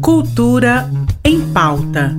Cultura em pauta.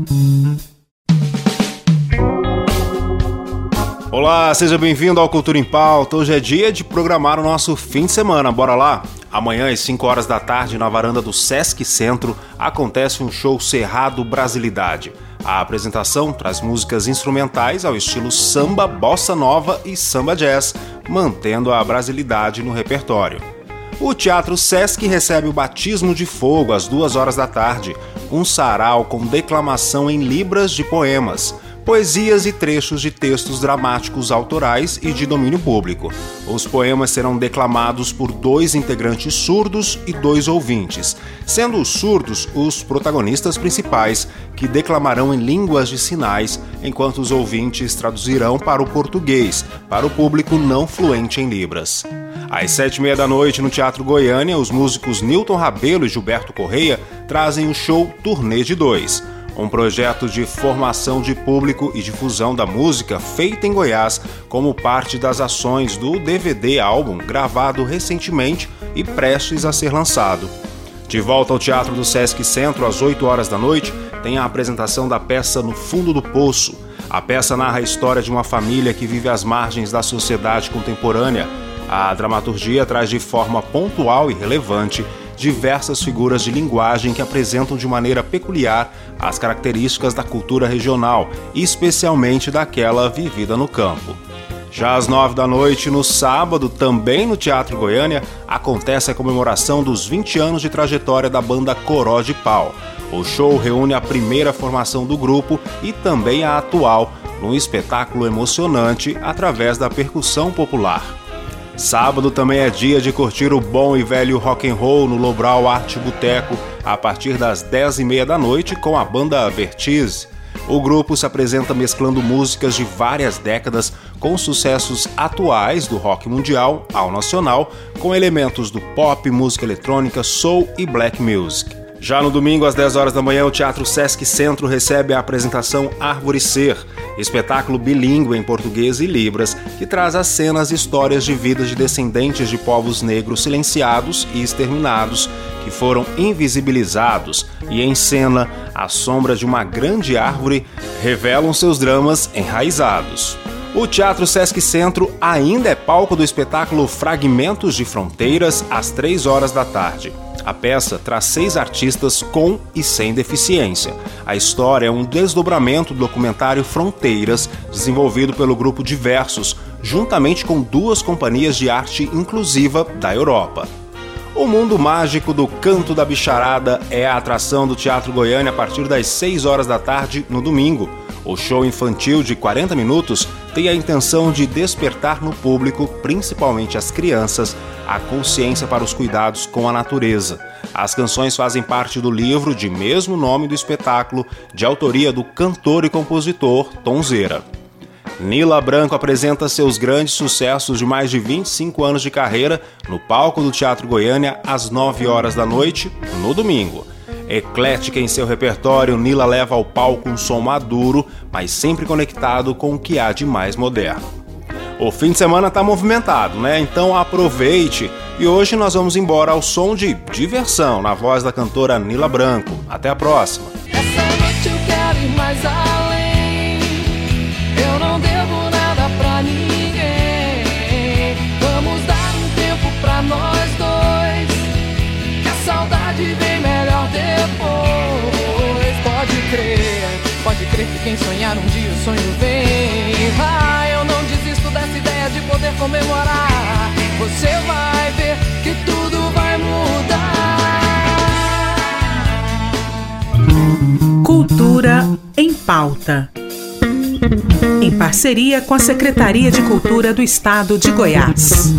Olá, seja bem-vindo ao Cultura em Pauta. Hoje é dia de programar o nosso fim de semana. Bora lá? Amanhã, às 5 horas da tarde, na varanda do Sesc Centro, acontece um show Cerrado Brasilidade. A apresentação traz músicas instrumentais ao estilo samba, bossa nova e samba jazz, mantendo a brasilidade no repertório. O Teatro Sesc recebe o batismo de fogo às duas horas da tarde, um sarau com declamação em libras de poemas poesias e trechos de textos dramáticos autorais e de domínio público. Os poemas serão declamados por dois integrantes surdos e dois ouvintes, sendo os surdos os protagonistas principais, que declamarão em línguas de sinais, enquanto os ouvintes traduzirão para o português, para o público não fluente em Libras. Às sete e meia da noite, no Teatro Goiânia, os músicos Newton Rabelo e Gilberto Correia trazem o show Turnê de Dois um projeto de formação de público e difusão da música feita em Goiás como parte das ações do DVD álbum gravado recentemente e prestes a ser lançado. De volta ao Teatro do Sesc Centro às 8 horas da noite, tem a apresentação da peça No Fundo do Poço. A peça narra a história de uma família que vive às margens da sociedade contemporânea. A dramaturgia traz de forma pontual e relevante diversas figuras de linguagem que apresentam de maneira peculiar as características da cultura regional, especialmente daquela vivida no campo. Já às nove da noite, no sábado, também no Teatro Goiânia, acontece a comemoração dos 20 anos de trajetória da banda Coró de Pau. O show reúne a primeira formação do grupo e também a atual, num espetáculo emocionante através da percussão popular. Sábado também é dia de curtir o bom e velho rock and roll no Lobral Arte Boteco a partir das 10 e meia da noite com a banda Vertiz. O grupo se apresenta mesclando músicas de várias décadas com sucessos atuais do rock mundial ao nacional, com elementos do pop, música eletrônica, soul e black music. Já no domingo, às 10 horas da manhã, o Teatro Sesc Centro recebe a apresentação Árvore Ser, espetáculo bilíngue em português e libras que traz as cenas e histórias de vidas de descendentes de povos negros silenciados e exterminados que foram invisibilizados e em cena a sombra de uma grande árvore revelam seus dramas enraizados. O Teatro Sesc Centro ainda é palco do espetáculo Fragmentos de Fronteiras às 3 horas da tarde. A peça traz seis artistas com e sem deficiência. A história é um desdobramento do documentário Fronteiras, desenvolvido pelo grupo Diversos, juntamente com duas companhias de arte inclusiva da Europa. O mundo mágico do Canto da Bicharada é a atração do Teatro Goiânia a partir das 6 horas da tarde no domingo. O show infantil de 40 minutos tem a intenção de despertar no público, principalmente as crianças, a consciência para os cuidados com a natureza. As canções fazem parte do livro de mesmo nome do espetáculo, de autoria do cantor e compositor Tonzeira. Nila Branco apresenta seus grandes sucessos de mais de 25 anos de carreira no palco do Teatro Goiânia às 9 horas da noite, no domingo. Eclética em seu repertório, Nila leva ao palco um som maduro, mas sempre conectado com o que há de mais moderno. O fim de semana está movimentado, né? Então aproveite. E hoje nós vamos embora ao som de diversão na voz da cantora Nila Branco. Até a próxima. Pode crer que quem sonhar um dia o sonho vem. Ah, eu não desisto dessa ideia de poder comemorar. Você vai ver que tudo vai mudar. Cultura em pauta. Em parceria com a Secretaria de Cultura do Estado de Goiás.